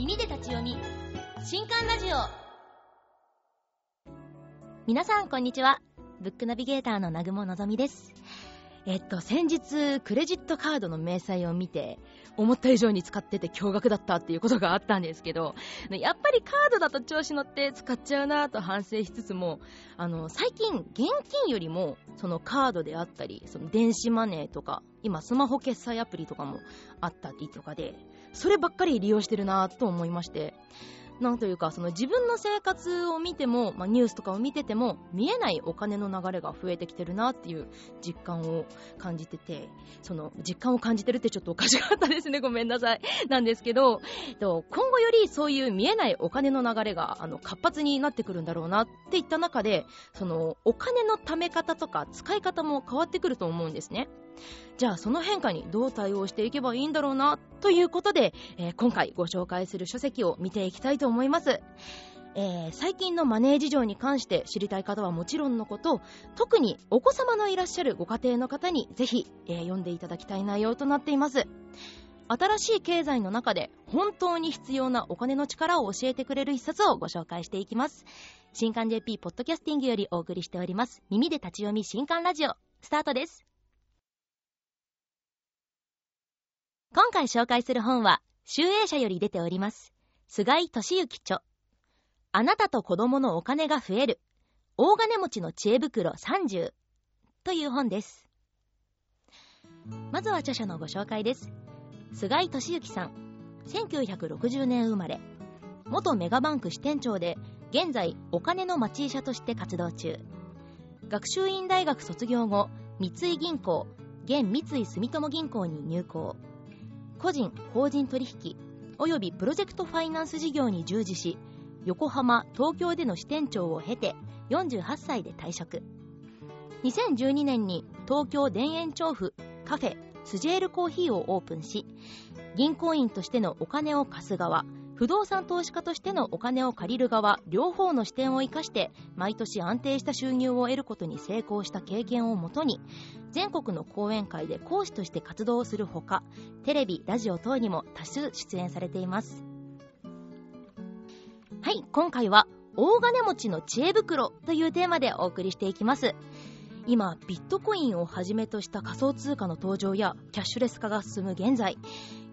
耳で立ち読み新刊ラジオ。皆さんこんにちは。ブックナビゲーターの南雲のぞみです。えっと先日クレジットカードの明細を見て思った以上に使ってて驚愕だったっていうことがあったんですけどやっぱりカードだと調子乗って使っちゃうなと反省しつつもあの最近現金よりもそのカードであったりその電子マネーとか今スマホ決済アプリとかもあったりとかでそればっかり利用してるなと思いましてなんというか、その自分の生活を見ても、まあ、ニュースとかを見てても、見えないお金の流れが増えてきてるなっていう実感を感じてて、その実感を感じてるってちょっとおかしかったですね。ごめんなさい。なんですけど、今後よりそういう見えないお金の流れがあの活発になってくるんだろうなっていった中で、そのお金の貯め方とか使い方も変わってくると思うんですね。じゃあその変化にどう対応していけばいいんだろうなということで、えー、今回ご紹介する書籍を見ていきたいと思います。えー、最近のマネー事情に関して知りたい方はもちろんのこと特にお子様のいらっしゃるご家庭の方にぜひ、えー、読んでいただきたい内容となっています。新しい経済の中で本当に必要なお金の力を教えてくれる一冊をご紹介していきます。新刊 JP ポッドキャスティングよりお送りしております。耳で立ち読み新刊ラジオスタートです。今回紹介する本は、集英社より出ております。菅井敏之著。あなたと子供のお金が増える。大金持ちの知恵袋30。という本です。まずは著者のご紹介です。菅井敏之さん。1960年生まれ。元メガバンク支店長で、現在お金の町医者として活動中。学習院大学卒業後、三井銀行、現三井住友銀行に入行。個人・法人取引およびプロジェクトファイナンス事業に従事し横浜東京での支店長を経て48歳で退職。2012年に東京田園調布カフェスジェールコーヒーをオープンし銀行員としてのお金を貸す側不動産投資家としてのお金を借りる側両方の視点を生かして毎年安定した収入を得ることに成功した経験をもとに全国の講演会で講師として活動するほかテレビラジオ等にも多数出演されています。はい今回は大金持ちの知恵袋というテーマでお送りしていきます。今ビットコインをはじめとした仮想通貨の登場やキャッシュレス化が進む現在。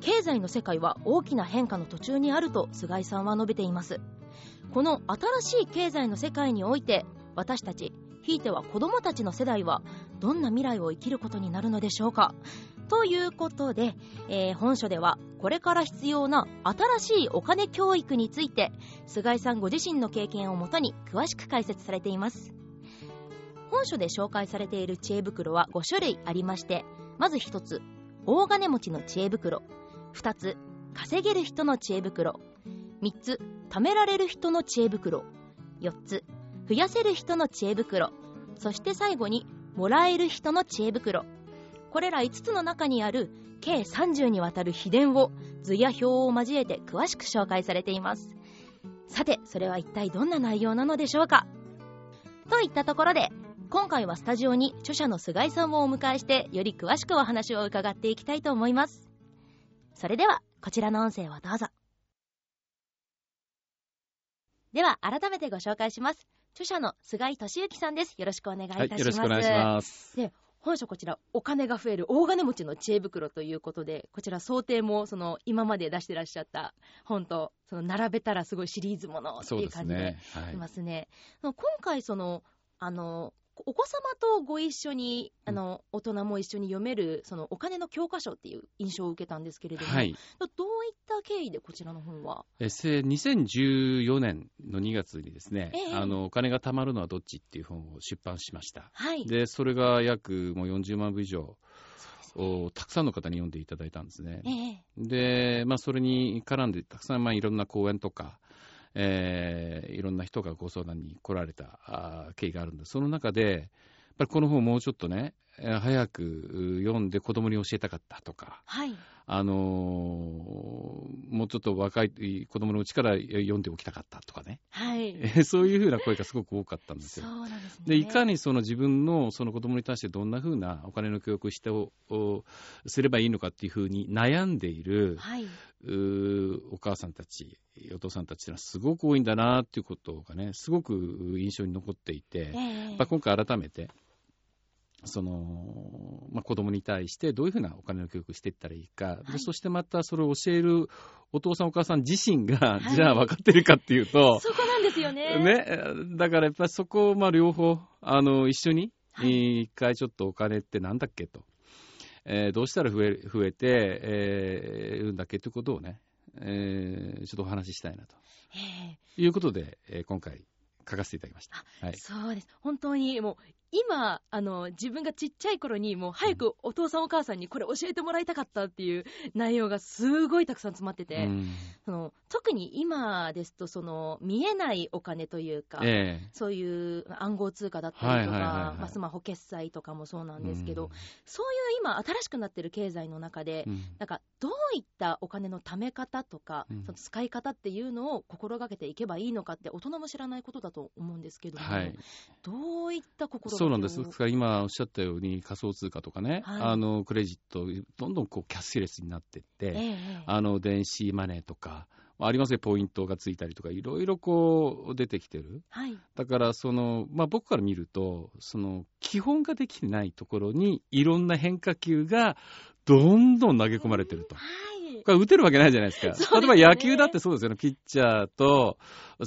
経済の世界は大きな変化の途中にあると菅井さんは述べています。この新しい経済の世界において私たちひいては子供たちの世代はどんな未来を生きることになるのでしょうか。ということで、えー、本書ではこれから必要な新しいお金教育について菅井さんご自身の経験をもとに詳しく解説されています。本書で紹介されている知恵袋は5種類ありましてまず1つ大金持ちの知恵袋。2つ稼げる人の知恵袋。3つ貯められる人の知恵袋。4つ増やせる人の知恵袋。そして最後にもらえる人の知恵袋。これら5つの中にある計30にわたる秘伝を図や表を交えて詳しく紹介されています。さてそれは一体どんな内容なのでしょうか？といったところで今回はスタジオに著者の菅井さんをお迎えしてより詳しくお話を伺っていきたいと思いますそれでは、こちらの音声をどうぞ。では、改めてご紹介します。著者の菅井俊之さんです。よろしくお願いいたします。はい、よろしくお願いします。で本書こちら、お金が増える大金持ちの知恵袋ということで、こちら想定も、その、今まで出してらっしゃった本と、その、並べたらすごいシリーズものっていう感じでいますね。すねはい、今回、その、あの、お子様とご一緒に、あの、大人も一緒に読める、そのお金の教科書っていう印象を受けたんですけれども、はい、どういった経緯でこちらの本は？え2014年の2月にですね、えー、あの、お金が貯まるのはどっちっていう本を出版しました。はい。で、それが約もう40万部以上、をたくさんの方に読んでいただいたんですね。えー、で、まあ、それに絡んで、たくさんまあいろんな講演とか、えー、いろんな人がご相談に来られた経緯があるんです。その中で、やっぱりこの本をもうちょっとね、早く読んで子供に教えたかったとか、はい、あのー、もうちょっと若い子供のうちから読んでおきたかったとかね、はい、そういうふうな声がすごく多かったんですよ。そうなんですね、でいかにその自分のその子供に対してどんなふうなお金の教育をしてをすればいいのかっていうふうに悩んでいる、はい、るお母さんたち、お父さんたちっていうのはすごく多いんだなっていうことがね、すごく印象に残っていて、えー、今回改めて、その、まあ、子供に対してどういうふうなお金の教育をしていったらいいか、はい、そしてまたそれを教えるお父さんお母さん自身が、じゃあ分かってるかっていうと、そこなんですよね。ね、だからやっぱりそこをまあ両方、あの、一緒に、一回ちょっとお金ってなんだっけと。えー、どうしたら増え増えて、えー、るんだっけということをね、えー、ちょっとお話ししたいなと。いうことで、えー、今回書かせていただきました。はい、そうです。本当にもう今、あの、自分がちっちゃい頃に、もう早くお父さんお母さんにこれ教えてもらいたかったっていう内容がすごいたくさん詰まってて、うん、その特に今ですと、その、見えないお金というか、えー、そういう暗号通貨だったりとか、スマホ決済とかもそうなんですけど、うん、そういう今、新しくなってる経済の中で、うん、なんか、どういったお金の貯め方とか、その使い方っていうのを心がけていけばいいのかって、大人も知らないことだと思うんですけども、はい、どういった心そうなんです。今おっしゃったように仮想通貨とかね、はい、あのクレジット、どんどんこうキャッシュレスになっていって、えー、あの電子マネーとか、ありますね、ポイントがついたりとか、いろいろこう出てきてる。はい、だからその、まあ、僕から見ると、その基本ができてないところに、いろんな変化球がどんどん投げ込まれてると。これ打てるわけないじゃないですか。すね、例えば野球だってそうですよね。ピッチャーと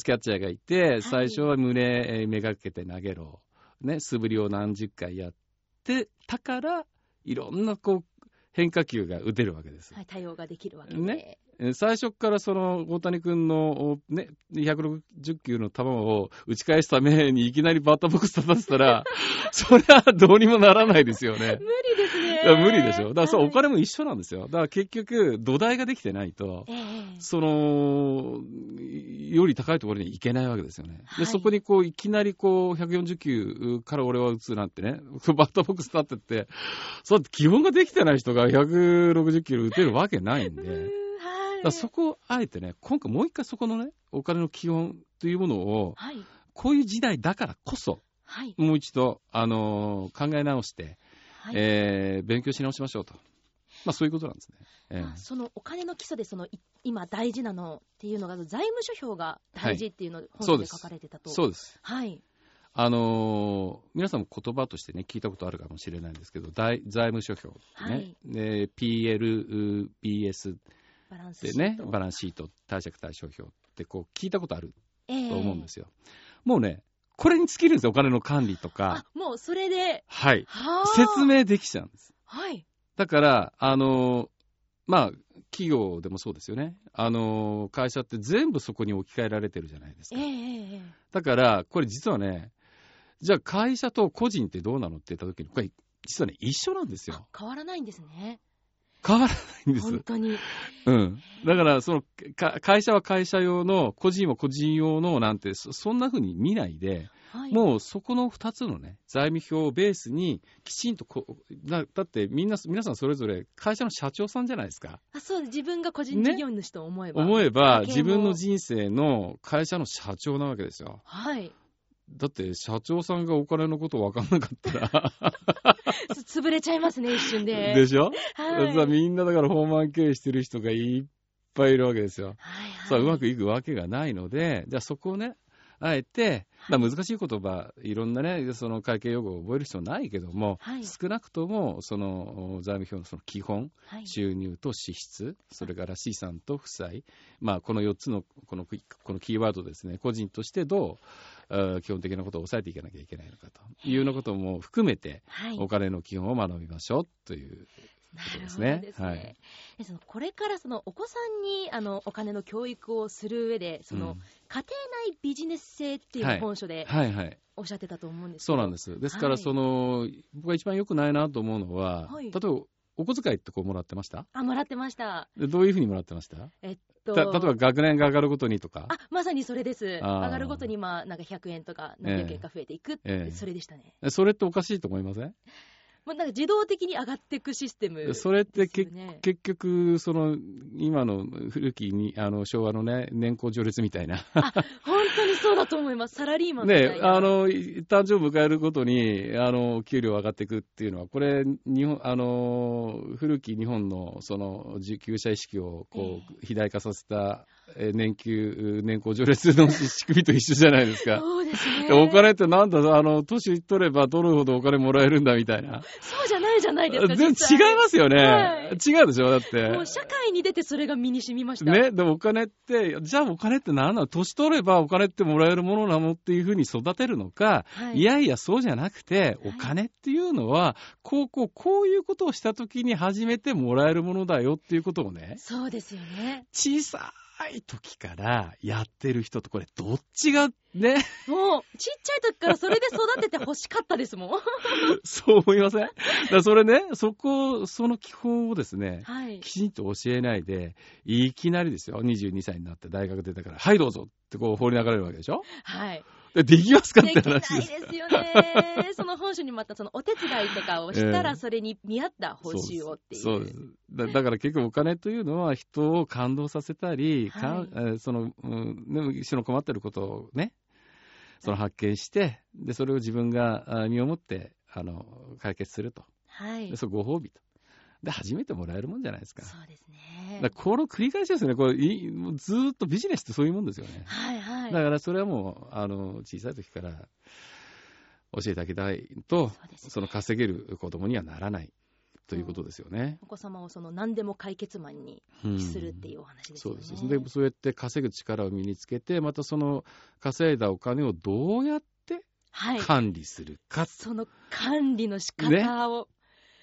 キャッチャーがいて、最初は胸めがけて投げろ。ね、素振りを何十回やってたから、いろんなこう変化球が打てるわけです。はい、対応ができるわけで。ね。最初からその大谷君の、ね、260球の球を打ち返すためにいきなりバッターボックス立たせたら、それはどうにもならないですよね。無理無理でしょ。だからそう、お金も一緒なんですよ。だから結局、土台ができてないと、えー、その、より高いところに行けないわけですよね。はい、で、そこにこう、いきなりこう、140球から俺は打つなんてね、バッターボックス立ってって、そう基本ができてない人が160球打てるわけないんで。だそこをあえてね、今回もう一回そこのね、お金の基本というものを、はい、こういう時代だからこそ、はい、もう一度、あのー、考え直して、はい、えー、勉強し直しましょうと。まあそういうことなんですね。えー、そのお金の基礎でその今大事なのっていうのが財務諸表が大事っていうのを本で書かれてたと。そうです。はい。あのー、皆さんも言葉としてね、聞いたことあるかもしれないんですけど、財務諸表、ね、はい、で PLBS でね、バランスシート、貸借対照表ってこう聞いたことあると思うんですよ。えー、もうね、これに尽きるんですよ、お金の管理とか。もうそれで。はい。説明できちゃうんです。はい。だから、あの、まあ、企業でもそうですよね。あの、会社って全部そこに置き換えられてるじゃないですか。えー、だから、これ実はね、じゃあ会社と個人ってどうなのって言った時に、これ実はね、一緒なんですよ。変わらないんですね。変わらないんです。本当に。うん。だから、その、会社は会社用の、個人は個人用のなんて、そんな風に見ないで、はい、もうそこの2つのね、財務表をベースに、きちんとこだ、だってみんな、皆さんそれぞれ会社の社長さんじゃないですか。あそう自分が個人事業主と思えば。ね、思えば、自分の人生の会社の社長なわけですよ。はい。だって社長さんがお金のこと分かんなかったら 潰れちゃいますね、一瞬で。でしょ、はい、みんなだからーマン経営してる人がいっぱいいるわけですよ。はいはい、さあうまくいくわけがないので、じゃあそこをね、あえて、難しい言葉、いろんなね、その会計用語を覚える必要ないけども、はい、少なくとも、その財務表のその基本、はい、収入と支出、それから資産と負債、まあ、この4つのこのこのキーワードですね、個人としてどう、基本的なことを抑えていかなきゃいけないのかというようなことも含めて、お金の基本を学びましょうということですね。ですね。はい、そのこれからそのお子さんにあのお金の教育をする上で、その、うん、家庭内ビジネス性っていう本書で、はいはい。おっしゃってたと思うんですそうなんです。ですから、その、僕が一番良くないなと思うのは、例えば、お小遣いってこうもらってました？あ、もらってました。どういうふうにもらってました？えっと、例えば学年が上がるごとにとか？あ、まさにそれです。上がるごとに、まあ、なんか100円とか何百円か増えていく、えー、それでしたね。それっておかしいと思いません？もうなんか自動的に上がっていくシステム、ね、それって結局、その今の古きにあの昭和のね、年功序列みたいな。あ本当にそうだと思います、サラリーマンね、あの誕生を迎えるごとにあの給料上がっていくっていうのは、これ、日本あの古き日本のその受給者意識をこう、肥大化させた年給、年功序列の仕組みと一緒じゃないですか。そうですね。お金ってなんだ、あの、年取れば取るほどお金もらえるんだみたいな。そうじゃないじゃないですか。全然違いますよね、はい。違うでしょだって。もう社会に出てそれが身に染みました。ね、でもお金って、じゃあお金って何なの？年取ればお金ってもらえるものなのっていうふうに育てるのか、はい、いやいやそうじゃなくて、お金っていうのは、こうこうこういうことをした時に初めてもらえるものだよっていうことをね。そうですよね。小さい時からやってる人と、これ、どっちがね？もう、ちっちゃい時からそれで育てて欲しかったですもん。そう思いません？だそれね、そこ、その基本をですね、はい、きちんと教えないで、いきなりですよ、22歳になって大学出たから、はいどうぞってこう放り流れるわけでしょ？はい。できますかって話です。できないですよね。その本書にまたそのお手伝いとかをしたら、それに見合った報酬をっていう。そうです。だだから結局お金というのは人を感動させたり、はい、その、うん、一緒の困ってることをね、その発見して、で、それを自分が身をもって、あの、解決すると。はい。で、そご褒美と。で、初めてもらえるもんじゃないですか。そうですね。だこの繰り返しですね。これ、ずっとビジネスってそういうもんですよね。はいはい。だからそれはもう、あの、小さい時から教えてあげたいと、そ、ね,、の稼げる子供にはならない。ということですよね、お子様をその何でも解決マンにするっていうお話ですよね、うん、そうです。でそうやって稼ぐ力を身につけてまたその稼いだお金をどうやって管理するか、はい、その管理の仕方を、ね、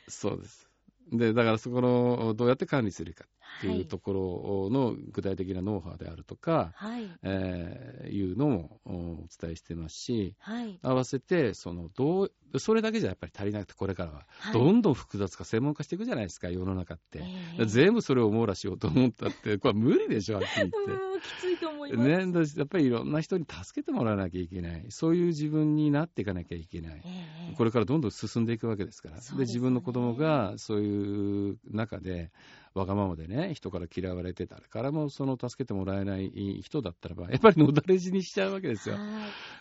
そうです。でだからそこのどうやって管理するかっていうところの具体的なノウハウであるとか、はい。えー、いうのもお伝えしてますし、はい、合わせてそのどうそれだけじゃやっぱり足りなくてこれからはどんどん複雑化専門化していくじゃないですか世の中って、えー、全部それを網羅しようと思ったってこれは無理でしょはっきり言って。思います、ね、やっぱりいろんな人に助けてもらわなきゃいけない。そういう自分になっていかなきゃいけない、えー、これからどんどん進んでいくわけですから。で、ね、自分の子供がそういう中でわがままでね、人から嫌われてたからもその助けてもらえない人だったらば、やっぱりのだれ死にしちゃうわけですよ。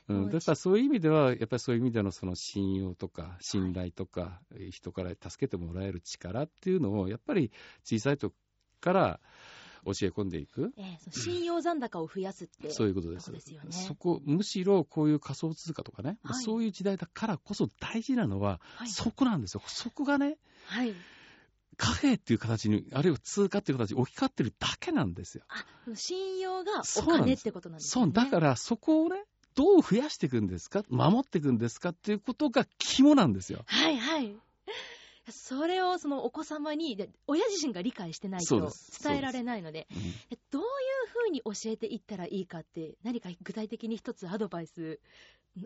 うん、だからそういう意味では、やっぱりそういう意味でのその信用とか信頼とか、人から助けてもらえる力っていうのを、やっぱり小さい時から教え込んでいく、えー、信用残高を増やすって、そういうことです。ですよね、そこ、むしろこういう仮想通貨とかね、はい、そういう時代だからこそ大事なのは、そこなんですよ。そこがね、はい貨幣っていう形に、あるいは通貨っていう形に置き換わってるだけなんですよ。あ、信用がお金ってことなんですね。そう、だからそこをね、どう増やしていくんですか？守っていくんですか？っていうことが肝なんですよ。はいはい。それをそのお子様に、親自身が理解してないと伝えられないので、でうん、どういうふうに教えていったらいいかって、何か具体的に一つアドバイス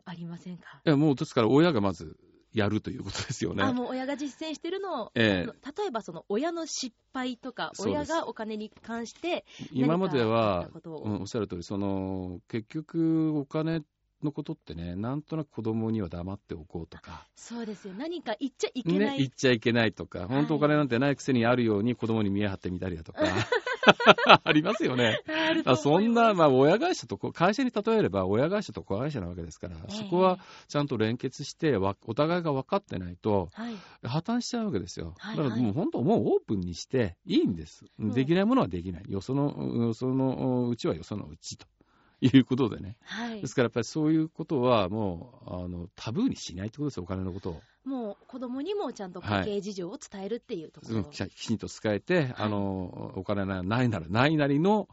ありませんか？いや、もうですから親がまずやるということですよね。あもう親が実践してるのを、えー、例えばその親の失敗とか、親がお金に関して今までは、うん、おっしゃる通り、その結局、お金のことってね、なんとなく子供には黙っておこうとか。そうですよ。何か言っちゃいけない。ね、言っちゃいけないとか、本当お金なんてないくせにあるように子供に見え張ってみたりだとか。ありますよね。あそんな、まあ、親会社と、会社に例えれば、親会社と子会社なわけですから、えー、そこはちゃんと連結して、お互いが分かってないと、はい、破綻しちゃうわけですよ。だからもう本当、もうオープンにしていいんです。できないものはできない。よその、よそのうちはよそのうちと。いうことでね、はい、ですからやっぱりそういうことはもうあのタブーにしないってことですよ、お金のことを。もう子供にもちゃんと家計事情を伝えるっていうところ、はい、きちんと伝えて、はい、あのお金ないならないなりの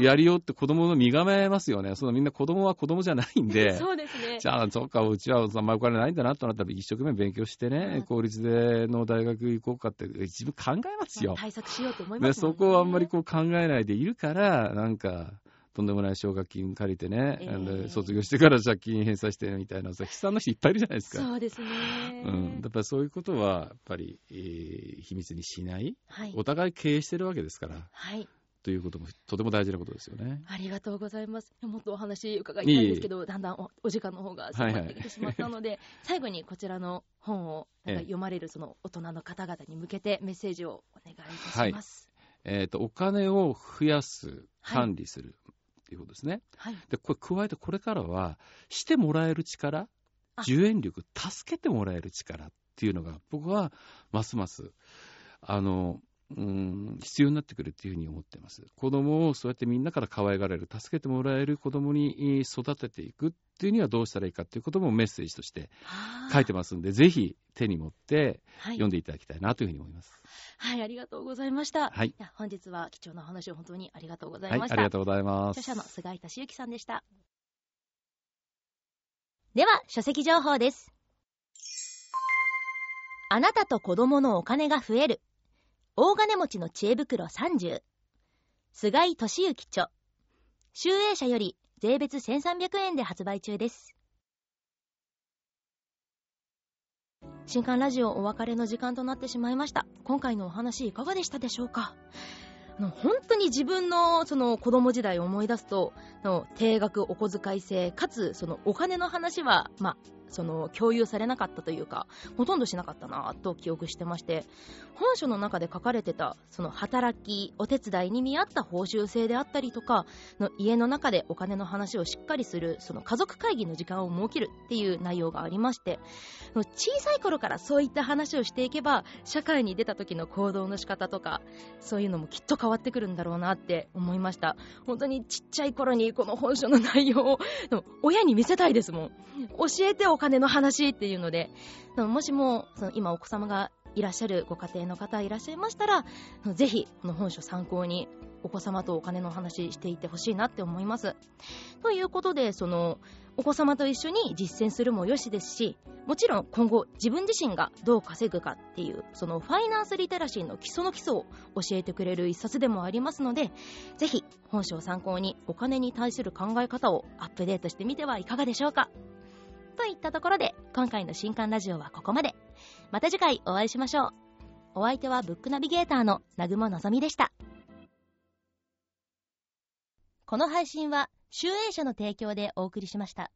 やりようって子供の身構えますよね、そのみんな子供は子供じゃないんで、そうですね。じゃあ、そっか、うちはあんまりお金ないんだなとなったら、一生懸命勉強してね、うん、公立での大学行こうかって、自分考えますよ。対策しようと思います、ね、そこをあんまりこう考えないでいるから、なんか。とんでもない奨学金借りてね、えー、卒業してから借金返済してみたいな、悲惨な人いっぱいいるじゃないですか。そうですね。うん。やっぱりそういうことは、やっぱり、えー、秘密にしない、はい、お互い経営してるわけですから。はい。ということもとても大事なことですよね。ありがとうございます。もっとお話伺いたいんですけど、いいだんだんおお時間の方が迫ってきてしまったので、はいはい、最後にこちらの本をなんか読まれるその大人の方々に向けてメッセージをお願いいたします。はい、えっ、ー、とお金を増やす、管理する、いうことですね。はい、でこれ加えてこれからはしてもらえる力、受援力、助けてもらえる力っていうのが僕はますますあのうん、必要になってくるっていうふうに思ってます。子供をそうやってみんなから可愛がられる、助けてもらえる子供に育てていくっていうにはどうしたらいいかっていうこともメッセージとして書いてますんで、ぜひ手に持って読んでいただきたいなというふうに思います。はい、ありがとうございました。はい。本日は貴重な話を本当にありがとうございました。はい、ありがとうございます。著者の菅井敏之さんでした。では、書籍情報です。あなたと子供のお金が増える。大金持ちの知恵袋30。菅井敏之著。集英社より税別1300円で発売中です。新刊ラジオお別れの時間となってしまいました。今回のお話いかがでしたでしょうか？本当に自分のその子供時代を思い出すと、定額お小遣い制、かつそのお金の話は、まあ、その共有されなかったというかほとんどしなかったなと記憶してまして本書の中で書かれてたその働きお手伝いに見合った報酬制であったりとかの家の中でお金の話をしっかりするその家族会議の時間を設けるっていう内容がありまして小さい頃からそういった話をしていけば社会に出た時の行動の仕方とかそういうのもきっと変わってくるんだろうなって思いました。本当にちっちゃい頃にこの本書の内容を親に見せたいですもん。教えてお金の話っていうので、もしもその今お子様がいらっしゃるご家庭の方いらっしゃいましたら、ぜひこの本書参考にお子様とお金の話していってほしいなって思います。ということで、そのお子様と一緒に実践するもよしですし、もちろん今後自分自身がどう稼ぐかっていう、そのファイナンスリテラシーの基礎の基礎を教えてくれる一冊でもありますので、ぜひ本書を参考にお金に対する考え方をアップデートしてみてはいかがでしょうか。といったところで、今回の新刊ラジオはここまで。また次回お会いしましょう。お相手はブックナビゲーターの南雲のぞみでした。この配信は、集英社の提供でお送りしました。